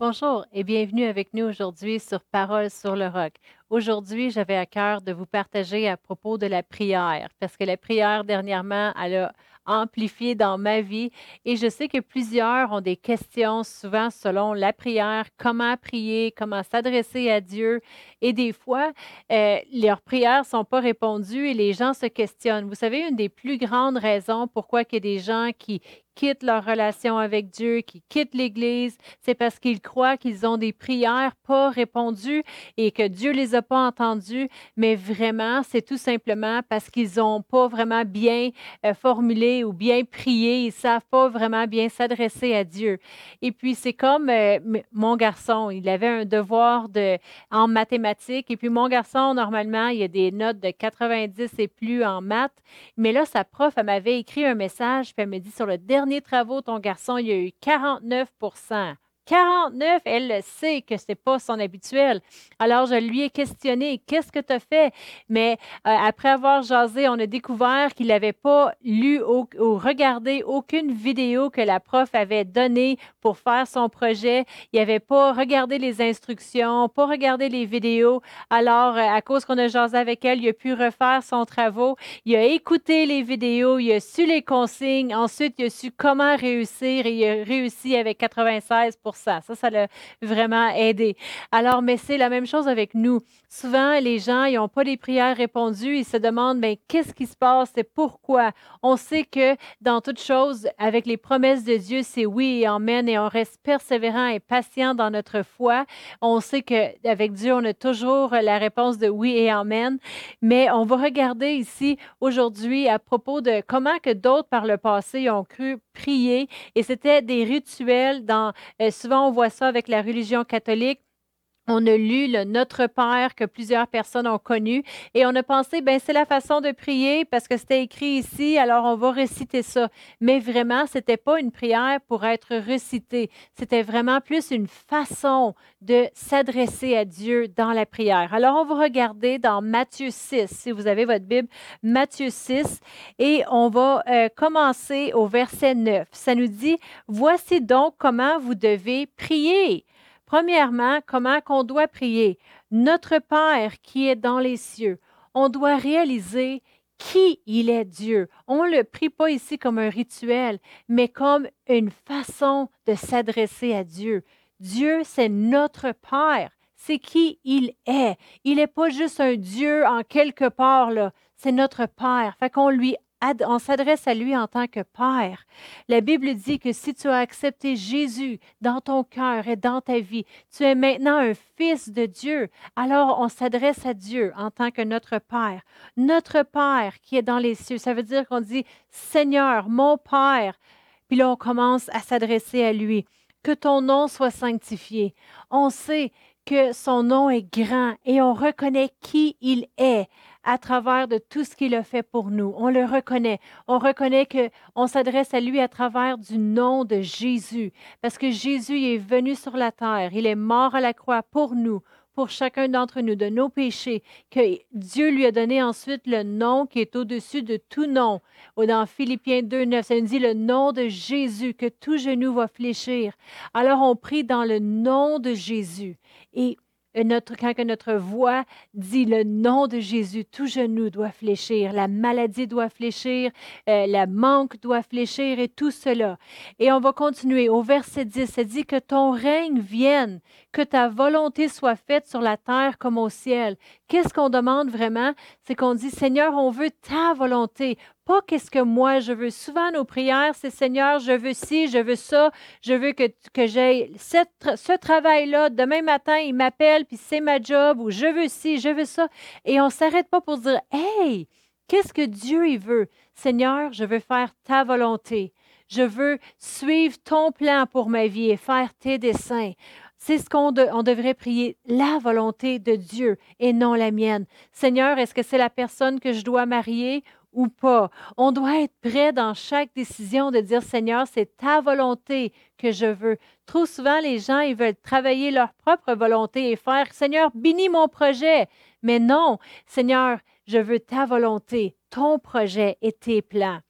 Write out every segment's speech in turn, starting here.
Bonjour et bienvenue avec nous aujourd'hui sur Parole sur le roc. Aujourd'hui, j'avais à cœur de vous partager à propos de la prière, parce que la prière dernièrement, elle a amplifié dans ma vie et je sais que plusieurs ont des questions souvent selon la prière, comment prier, comment s'adresser à Dieu et des fois, euh, leurs prières ne sont pas répondues et les gens se questionnent. Vous savez, une des plus grandes raisons pourquoi il y a des gens qui, quittent leur relation avec Dieu, qui quittent l'Église, c'est parce qu'ils croient qu'ils ont des prières pas répondues et que Dieu les a pas entendues, mais vraiment, c'est tout simplement parce qu'ils n'ont pas vraiment bien euh, formulé ou bien prié, ils savent pas vraiment bien s'adresser à Dieu. Et puis, c'est comme euh, mon garçon, il avait un devoir de, en mathématiques, et puis mon garçon, normalement, il a des notes de 90 et plus en maths, mais là, sa prof, elle m'avait écrit un message, puis elle me dit sur le dernier travaux, ton garçon, il a eu 49 49, elle le sait que ce n'est pas son habituel. Alors, je lui ai questionné, qu'est-ce que tu as fait? Mais euh, après avoir jasé, on a découvert qu'il n'avait pas lu ou, regardé aucune vidéo que la prof avait donnée pour faire son projet. Il n'avait pas regardé les instructions, pas regardé les vidéos. Alors, euh, à cause qu'on a jasé avec elle, il a pu refaire son travaux. Il a écouté les vidéos, il a su les consignes. Ensuite, il a su comment réussir et il a réussi avec 96 ça. Ça, ça l'a vraiment aidé. Alors, mais c'est la même chose avec nous. Souvent, les gens, ils n'ont pas les prières répondues. Ils se demandent, mais ben, qu'est-ce qui se passe et pourquoi? On sait que dans toute chose, avec les promesses de Dieu, c'est oui et amen et on reste persévérant et patient dans notre foi. On sait qu'avec Dieu, on a toujours la réponse de oui et amen. Mais on va regarder ici aujourd'hui à propos de comment que d'autres par le passé ont cru prier. Et c'était des rituels dans euh, souvent on voit ça avec la religion catholique on a lu le Notre Père que plusieurs personnes ont connu et on a pensé, ben c'est la façon de prier parce que c'était écrit ici, alors on va réciter ça. Mais vraiment, c'était pas une prière pour être recitée. C'était vraiment plus une façon de s'adresser à Dieu dans la prière. Alors on va regarder dans Matthieu 6, si vous avez votre Bible, Matthieu 6, et on va euh, commencer au verset 9. Ça nous dit, voici donc comment vous devez prier. Premièrement, comment qu'on doit prier? Notre Père qui est dans les cieux. On doit réaliser qui il est Dieu. On ne le prie pas ici comme un rituel, mais comme une façon de s'adresser à Dieu. Dieu, c'est notre Père. C'est qui il est. Il n'est pas juste un Dieu en quelque part, là. C'est notre Père. Fait qu'on lui on s'adresse à lui en tant que Père. La Bible dit que si tu as accepté Jésus dans ton cœur et dans ta vie, tu es maintenant un fils de Dieu. Alors on s'adresse à Dieu en tant que notre Père. Notre Père qui est dans les cieux. Ça veut dire qu'on dit Seigneur, mon Père. Puis là, on commence à s'adresser à lui. Que ton nom soit sanctifié. On sait son nom est grand et on reconnaît qui il est à travers de tout ce qu'il a fait pour nous. On le reconnaît. On reconnaît que on s'adresse à lui à travers du nom de Jésus parce que Jésus est venu sur la terre, il est mort à la croix pour nous, pour chacun d'entre nous de nos péchés, que Dieu lui a donné ensuite le nom qui est au-dessus de tout nom. Dans Philippiens 2, 9, ça nous dit le nom de Jésus, que tout genou va fléchir. Alors on prie dans le nom de Jésus. Et notre, quand notre voix dit le nom de Jésus, tout genou doit fléchir, la maladie doit fléchir, euh, la manque doit fléchir et tout cela. Et on va continuer au verset 10, ça dit que ton règne vienne, que ta volonté soit faite sur la terre comme au ciel. Qu'est-ce qu'on demande vraiment? C'est qu'on dit, Seigneur, on veut ta volonté, qu'est-ce que moi je veux. Souvent, nos prières, c'est Seigneur, je veux ci, je veux ça, je veux que, que j'aie ce travail-là. Demain matin, il m'appelle, puis c'est ma job, ou je veux ci, je veux ça. Et on ne s'arrête pas pour dire, hey, qu'est-ce que Dieu il veut? Seigneur, je veux faire ta volonté. Je veux suivre ton plan pour ma vie et faire tes desseins. C'est ce qu'on on devrait prier, la volonté de Dieu et non la mienne. Seigneur, est-ce que c'est la personne que je dois marier ou pas. On doit être prêt dans chaque décision de dire, Seigneur, c'est ta volonté que je veux. Trop souvent, les gens, ils veulent travailler leur propre volonté et faire, Seigneur, bénis mon projet. Mais non, Seigneur, je veux ta volonté, ton projet et tes plans.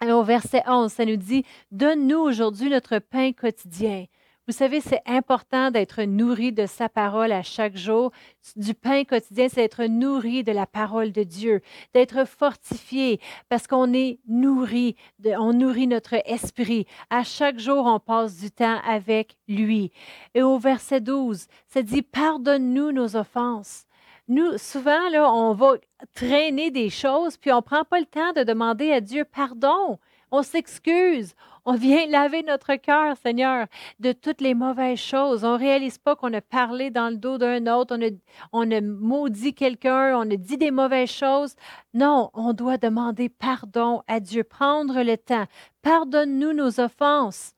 Alors, au verset 11, ça nous dit, Donne-nous aujourd'hui notre pain quotidien. Vous savez, c'est important d'être nourri de sa parole à chaque jour. Du pain quotidien, c'est être nourri de la parole de Dieu, d'être fortifié parce qu'on est nourri, on nourrit notre esprit. À chaque jour, on passe du temps avec lui. Et au verset 12, ça dit, pardonne-nous nos offenses. Nous, souvent, là, on va traîner des choses, puis on ne prend pas le temps de demander à Dieu pardon. On s'excuse. On vient laver notre cœur, Seigneur, de toutes les mauvaises choses. On ne réalise pas qu'on a parlé dans le dos d'un autre, on a, on a maudit quelqu'un, on a dit des mauvaises choses. Non, on doit demander pardon à Dieu, prendre le temps. Pardonne-nous nos offenses,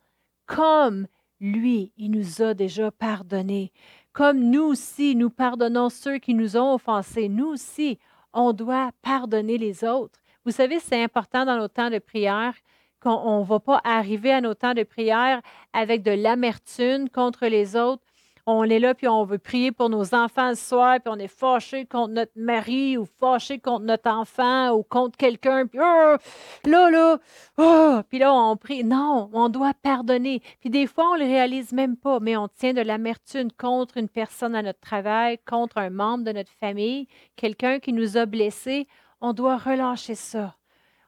comme lui, il nous a déjà pardonné. Comme nous aussi, nous pardonnons ceux qui nous ont offensés. Nous aussi, on doit pardonner les autres. Vous savez, c'est important dans nos temps de prière qu'on ne va pas arriver à nos temps de prière avec de l'amertume contre les autres. On est là, puis on veut prier pour nos enfants ce soir, puis on est fâché contre notre mari ou fâché contre notre enfant ou contre quelqu'un, puis oh, là, là, oh, puis là, on prie. Non, on doit pardonner. Puis des fois, on ne le réalise même pas, mais on tient de l'amertume contre une personne à notre travail, contre un membre de notre famille, quelqu'un qui nous a blessés. On doit relâcher ça.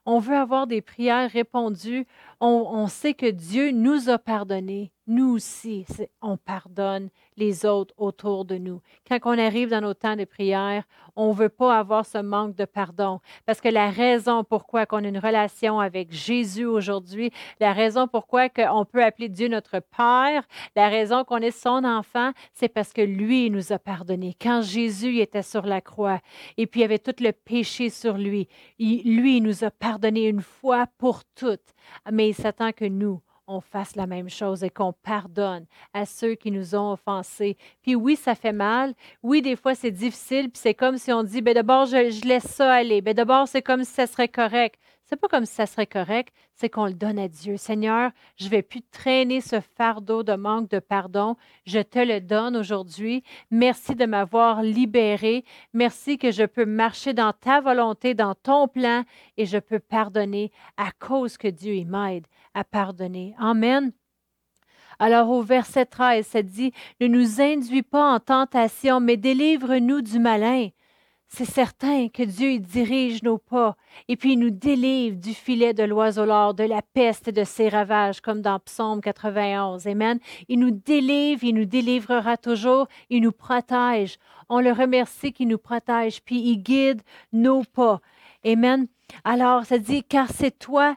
On veut avoir des prières répondues. On, sait que Dieu nous a pardonné. Nous aussi, on pardonne les autres autour de nous. Quand on arrive dans nos temps de prière, on ne veut pas avoir ce manque de pardon parce que la raison pourquoi on a une relation avec Jésus aujourd'hui, la raison pourquoi on peut appeler Dieu notre Père, la raison qu'on est son enfant, c'est parce que lui nous a pardonné. Quand Jésus était sur la croix et puis il avait tout le péché sur lui, lui nous a pardonné une fois pour toutes. Mais s'attend que nous, on fasse la même chose et qu'on pardonne à ceux qui nous ont offensés. Puis oui, ça fait mal. Oui, des fois, c'est difficile. Puis c'est comme si on dit, ben d'abord, je, je, laisse ça aller. Ben d'abord, c'est comme si ça serait correct. C'est pas comme si ça serait correct, c'est qu'on le donne à Dieu. Seigneur, je vais plus traîner ce fardeau de manque de pardon. Je te le donne aujourd'hui. Merci de m'avoir libéré. Merci que je peux marcher dans ta volonté, dans ton plan, et je peux pardonner à cause que Dieu m'aide à pardonner. Amen. Alors au verset 13, ça dit, ne nous induis pas en tentation, mais délivre-nous du malin c'est certain que Dieu dirige nos pas et puis il nous délivre du filet de l'oiseau l'or, de la peste et de ses ravages, comme dans Psaume 91. Amen. Il nous délivre, il nous délivrera toujours, il nous protège. On le remercie qu'il nous protège, puis il guide nos pas. Amen. Alors, ça dit, car c'est toi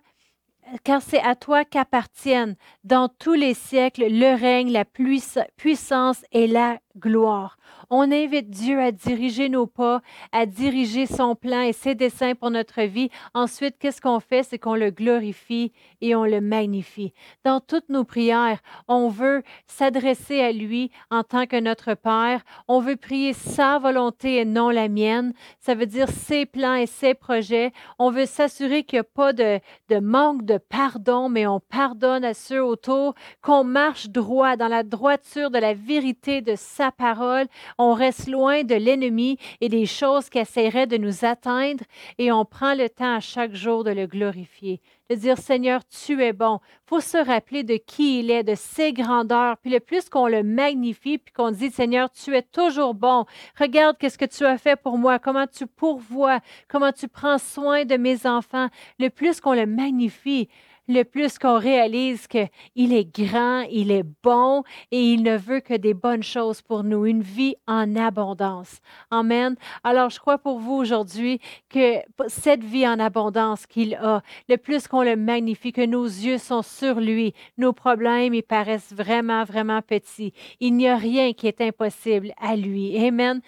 car c'est à toi qu'appartiennent dans tous les siècles le règne, la puissance et la gloire. On invite Dieu à diriger nos pas, à diriger son plan et ses desseins pour notre vie. Ensuite, qu'est-ce qu'on fait? C'est qu'on le glorifie et on le magnifie. Dans toutes nos prières, on veut s'adresser à lui en tant que notre Père. On veut prier sa volonté et non la mienne. Ça veut dire ses plans et ses projets. On veut s'assurer qu'il n'y a pas de, manque de pardon, mais on pardonne à ceux autour, qu'on marche droit dans la droiture de la vérité de sa parole on reste loin de l'ennemi et des choses qui essaieraient de nous atteindre et on prend le temps à chaque jour de le glorifier, de dire Seigneur, tu es bon. Faut se rappeler de qui il est, de ses grandeurs. Puis le plus qu'on le magnifie, puis qu'on dit Seigneur, tu es toujours bon. Regarde qu'est-ce que tu as fait pour moi, comment tu pourvois, comment tu prends soin de mes enfants. Le plus qu'on le magnifie, le plus qu'on réalise qu'il est grand, il est bon et il ne veut que des bonnes choses pour nous, une vie en abondance. Amen. Alors, je crois pour vous aujourd'hui que cette vie en abondance qu'il a, le plus qu'on le magnifie, que nos yeux sont sur lui, nos problèmes, ils paraissent vraiment, vraiment petits. Il n'y a rien qui est impossible à lui. Amen.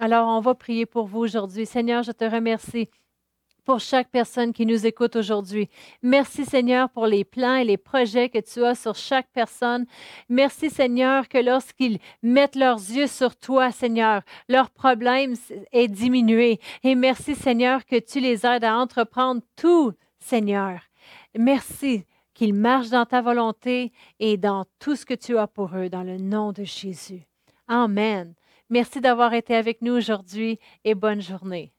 Alors, on va prier pour vous aujourd'hui. Seigneur, je te remercie pour chaque personne qui nous écoute aujourd'hui. Merci Seigneur pour les plans et les projets que tu as sur chaque personne. Merci Seigneur que lorsqu'ils mettent leurs yeux sur toi, Seigneur, leur problème est diminué. Et merci Seigneur que tu les aides à entreprendre tout, Seigneur. Merci qu'ils marchent dans ta volonté et dans tout ce que tu as pour eux, dans le nom de Jésus. Amen. Merci d'avoir été avec nous aujourd'hui et bonne journée.